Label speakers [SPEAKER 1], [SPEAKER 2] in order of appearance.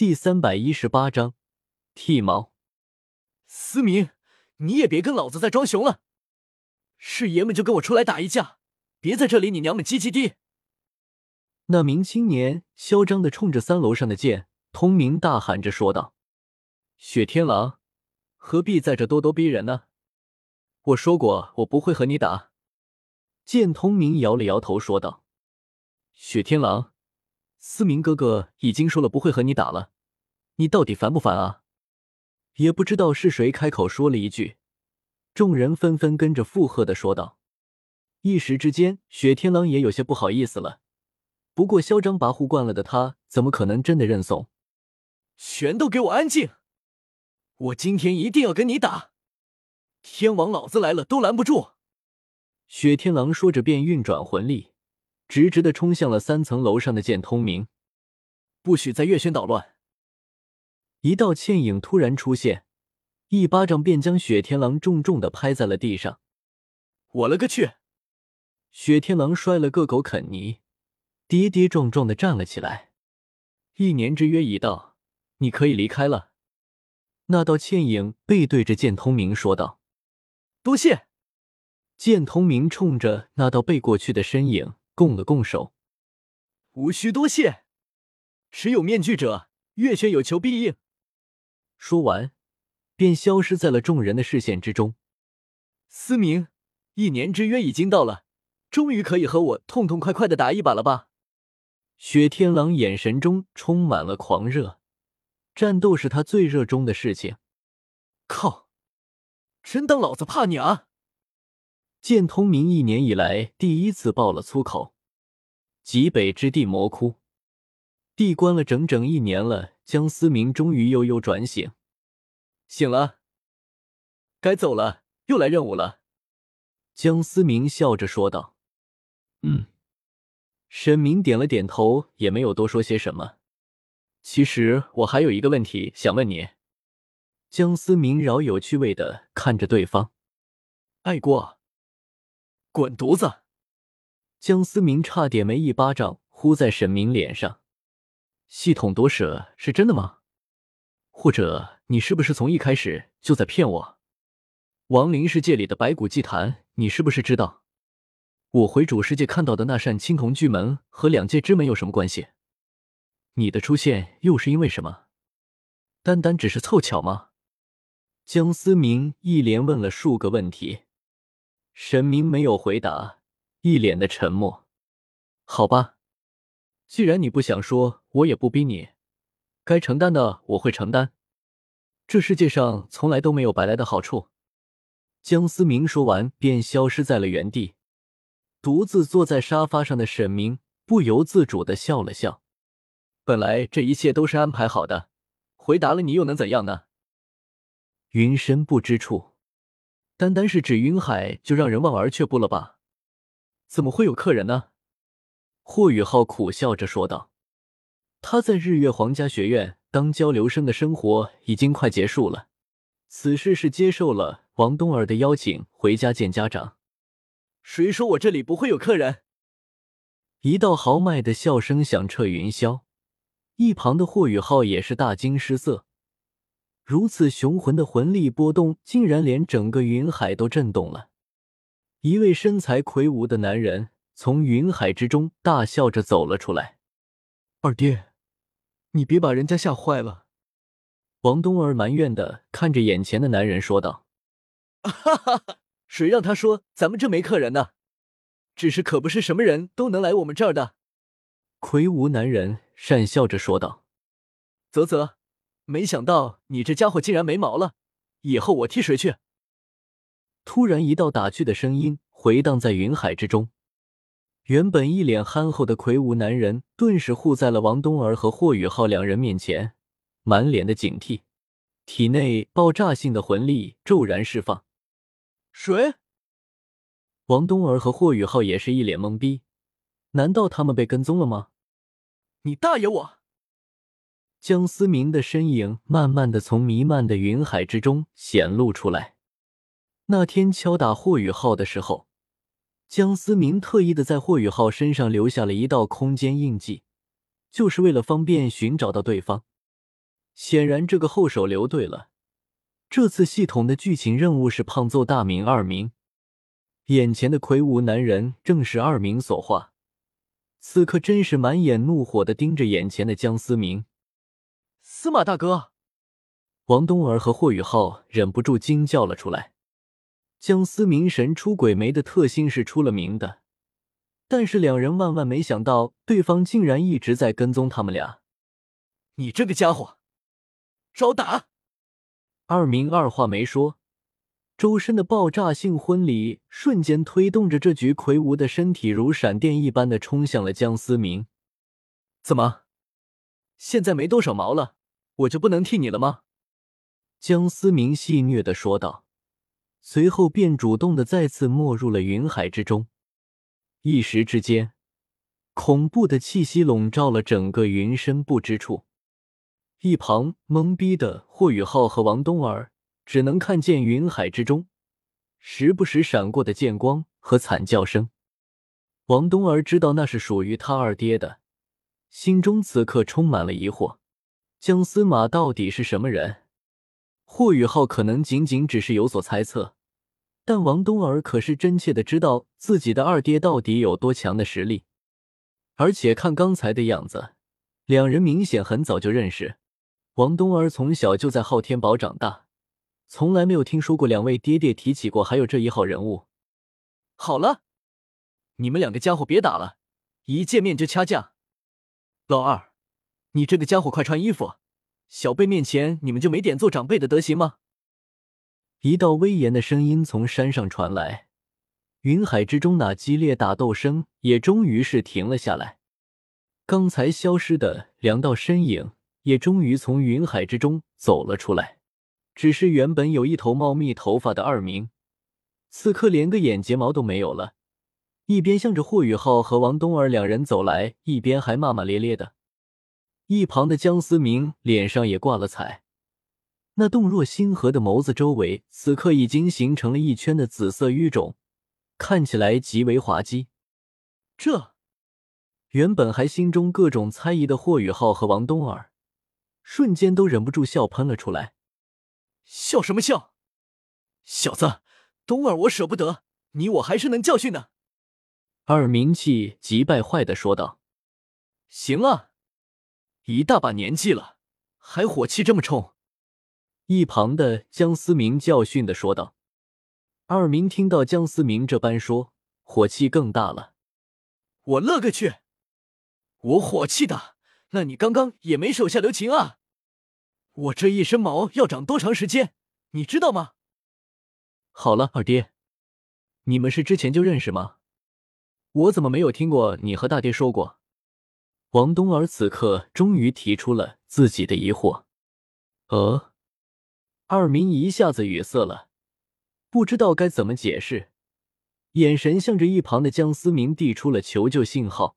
[SPEAKER 1] 第三百一十八章剃毛。
[SPEAKER 2] 思明，你也别跟老子再装熊了，是爷们就跟我出来打一架，别在这里你娘们唧唧滴。
[SPEAKER 1] 那名青年嚣张的冲着三楼上的剑通明大喊着说道：“雪天狼，何必在这咄咄逼人呢？我说过我不会和你打。”剑通明摇了摇头说道：“雪天狼，思明哥哥已经说了不会和你打了，你到底烦不烦啊？”也不知道是谁开口说了一句，众人纷纷跟着附和的说道。一时之间，雪天狼也有些不好意思了。不过嚣张跋扈惯了的他，怎么可能真的认怂？
[SPEAKER 2] 全都给我安静！我今天一定要跟你打！天王老子来了都拦不住！
[SPEAKER 1] 雪天狼说着，便运转魂力，直直的冲向了三层楼上的剑通明。
[SPEAKER 2] 不许在月轩捣乱！
[SPEAKER 1] 一道倩影突然出现，一巴掌便将雪天狼重重的拍在了地上。
[SPEAKER 2] 我勒个去！
[SPEAKER 1] 雪天狼摔了个狗啃泥。跌跌撞撞的站了起来。一年之约已到，你可以离开了。那道倩影背对着剑通明说道：“
[SPEAKER 2] 多谢。”
[SPEAKER 1] 剑通明冲着那道背过去的身影拱了拱手：“
[SPEAKER 2] 无需多谢。持有面具者，月轩有求必应。”
[SPEAKER 1] 说完，便消失在了众人的视线之中。
[SPEAKER 2] 思明，一年之约已经到了，终于可以和我痛痛快快的打一把了吧？
[SPEAKER 1] 雪天狼眼神中充满了狂热，战斗是他最热衷的事情。
[SPEAKER 2] 靠！真当老子怕你啊？
[SPEAKER 1] 剑通明一年以来第一次爆了粗口。极北之地魔窟，闭关了整整一年了，江思明终于悠悠转醒。
[SPEAKER 2] 醒了，该走了，又来任务了。
[SPEAKER 1] 江思明笑着说道：“嗯。”沈明点了点头，也没有多说些什么。其实我还有一个问题想问你。江思明饶有趣味的看着对方。
[SPEAKER 2] 爱过，滚犊子！
[SPEAKER 1] 江思明差点没一巴掌呼在沈明脸上。系统夺舍是真的吗？或者你是不是从一开始就在骗我？亡灵世界里的白骨祭坛，你是不是知道？我回主世界看到的那扇青铜巨门和两界之门有什么关系？你的出现又是因为什么？单单只是凑巧吗？江思明一连问了数个问题，沈明没有回答，一脸的沉默。好吧，既然你不想说，我也不逼你。该承担的我会承担。这世界上从来都没有白来的好处。江思明说完，便消失在了原地。独自坐在沙发上的沈明不由自主的笑了笑。本来这一切都是安排好的，回答了你又能怎样呢？云深不知处，单单是指云海就让人望而却步了吧？怎么会有客人呢？霍雨浩苦笑着说道。他在日月皇家学院当交流生的生活已经快结束了，此事是接受了王冬儿的邀请回家见家长。
[SPEAKER 2] 谁说我这里不会有客人？
[SPEAKER 1] 一道豪迈的笑声响彻云霄，一旁的霍雨浩也是大惊失色。如此雄浑的魂力波动，竟然连整个云海都震动了。一位身材魁梧的男人从云海之中大笑着走了出来：“
[SPEAKER 2] 二爹，你别把人家吓坏了。”
[SPEAKER 1] 王冬儿埋怨的看着眼前的男人说道：“
[SPEAKER 2] 哈哈哈。”谁让他说咱们这没客人呢？只是可不是什么人都能来我们这儿的。
[SPEAKER 1] 魁梧男人讪笑着说道：“
[SPEAKER 2] 啧啧，没想到你这家伙竟然没毛了，以后我替谁去？”
[SPEAKER 1] 突然，一道打趣的声音回荡在云海之中。原本一脸憨厚的魁梧男人顿时护在了王东儿和霍雨浩两人面前，满脸的警惕，体内爆炸性的魂力骤然释放。
[SPEAKER 2] 谁？
[SPEAKER 1] 王东儿和霍雨浩也是一脸懵逼，难道他们被跟踪了吗？
[SPEAKER 2] 你大爷！我
[SPEAKER 1] 江思明的身影慢慢的从弥漫的云海之中显露出来。那天敲打霍雨浩的时候，江思明特意的在霍雨浩身上留下了一道空间印记，就是为了方便寻找到对方。显然，这个后手留对了。这次系统的剧情任务是胖揍大明二明。眼前的魁梧男人正是二明所化，此刻真是满眼怒火的盯着眼前的江思明。
[SPEAKER 2] 司马大哥，
[SPEAKER 1] 王东儿和霍雨浩忍不住惊叫了出来。江思明神出鬼没的特性是出了名的，但是两人万万没想到，对方竟然一直在跟踪他们俩。
[SPEAKER 2] 你这个家伙，找打！
[SPEAKER 1] 二明二话没说，周身的爆炸性婚礼瞬间推动着这具魁梧的身体，如闪电一般的冲向了江思明。
[SPEAKER 2] 怎么，现在没多少毛了，我就不能替你了吗？
[SPEAKER 1] 江思明戏谑的说道，随后便主动的再次没入了云海之中。一时之间，恐怖的气息笼罩了整个云深不知处。一旁懵逼的霍雨浩和王冬儿只能看见云海之中时不时闪过的剑光和惨叫声。王冬儿知道那是属于他二爹的，心中此刻充满了疑惑：江司马到底是什么人？霍雨浩可能仅仅只是有所猜测，但王冬儿可是真切的知道自己的二爹到底有多强的实力。而且看刚才的样子，两人明显很早就认识。王冬儿从小就在昊天堡长大，从来没有听说过两位爹爹提起过还有这一号人物。
[SPEAKER 2] 好了，你们两个家伙别打了，一见面就掐架。老二，你这个家伙快穿衣服！小辈面前你们就没点做长辈的德行吗？
[SPEAKER 1] 一道威严的声音从山上传来，云海之中那激烈打斗声也终于是停了下来。刚才消失的两道身影。也终于从云海之中走了出来，只是原本有一头茂密头发的二明，此刻连个眼睫毛都没有了，一边向着霍雨浩和王冬儿两人走来，一边还骂骂咧咧的。一旁的江思明脸上也挂了彩，那洞若星河的眸子周围，此刻已经形成了一圈的紫色淤肿，看起来极为滑稽。这原本还心中各种猜疑的霍雨浩和王冬儿。瞬间都忍不住笑喷了出来，
[SPEAKER 2] 笑什么笑？小子，冬儿我舍不得你，我还是能教训的。
[SPEAKER 1] 二明气急败坏的说道：“
[SPEAKER 2] 行啊，一大把年纪了，还火气这么冲。”
[SPEAKER 1] 一旁的江思明教训的说道。二明听到江思明这般说，火气更大了。
[SPEAKER 2] 我勒个去！我火气大，那你刚刚也没手下留情啊！我这一身毛要长多长时间，你知道吗？
[SPEAKER 1] 好了，二爹，你们是之前就认识吗？我怎么没有听过你和大爹说过？王东儿此刻终于提出了自己的疑惑。呃，二明一下子语塞了，不知道该怎么解释，眼神向着一旁的江思明递出了求救信号。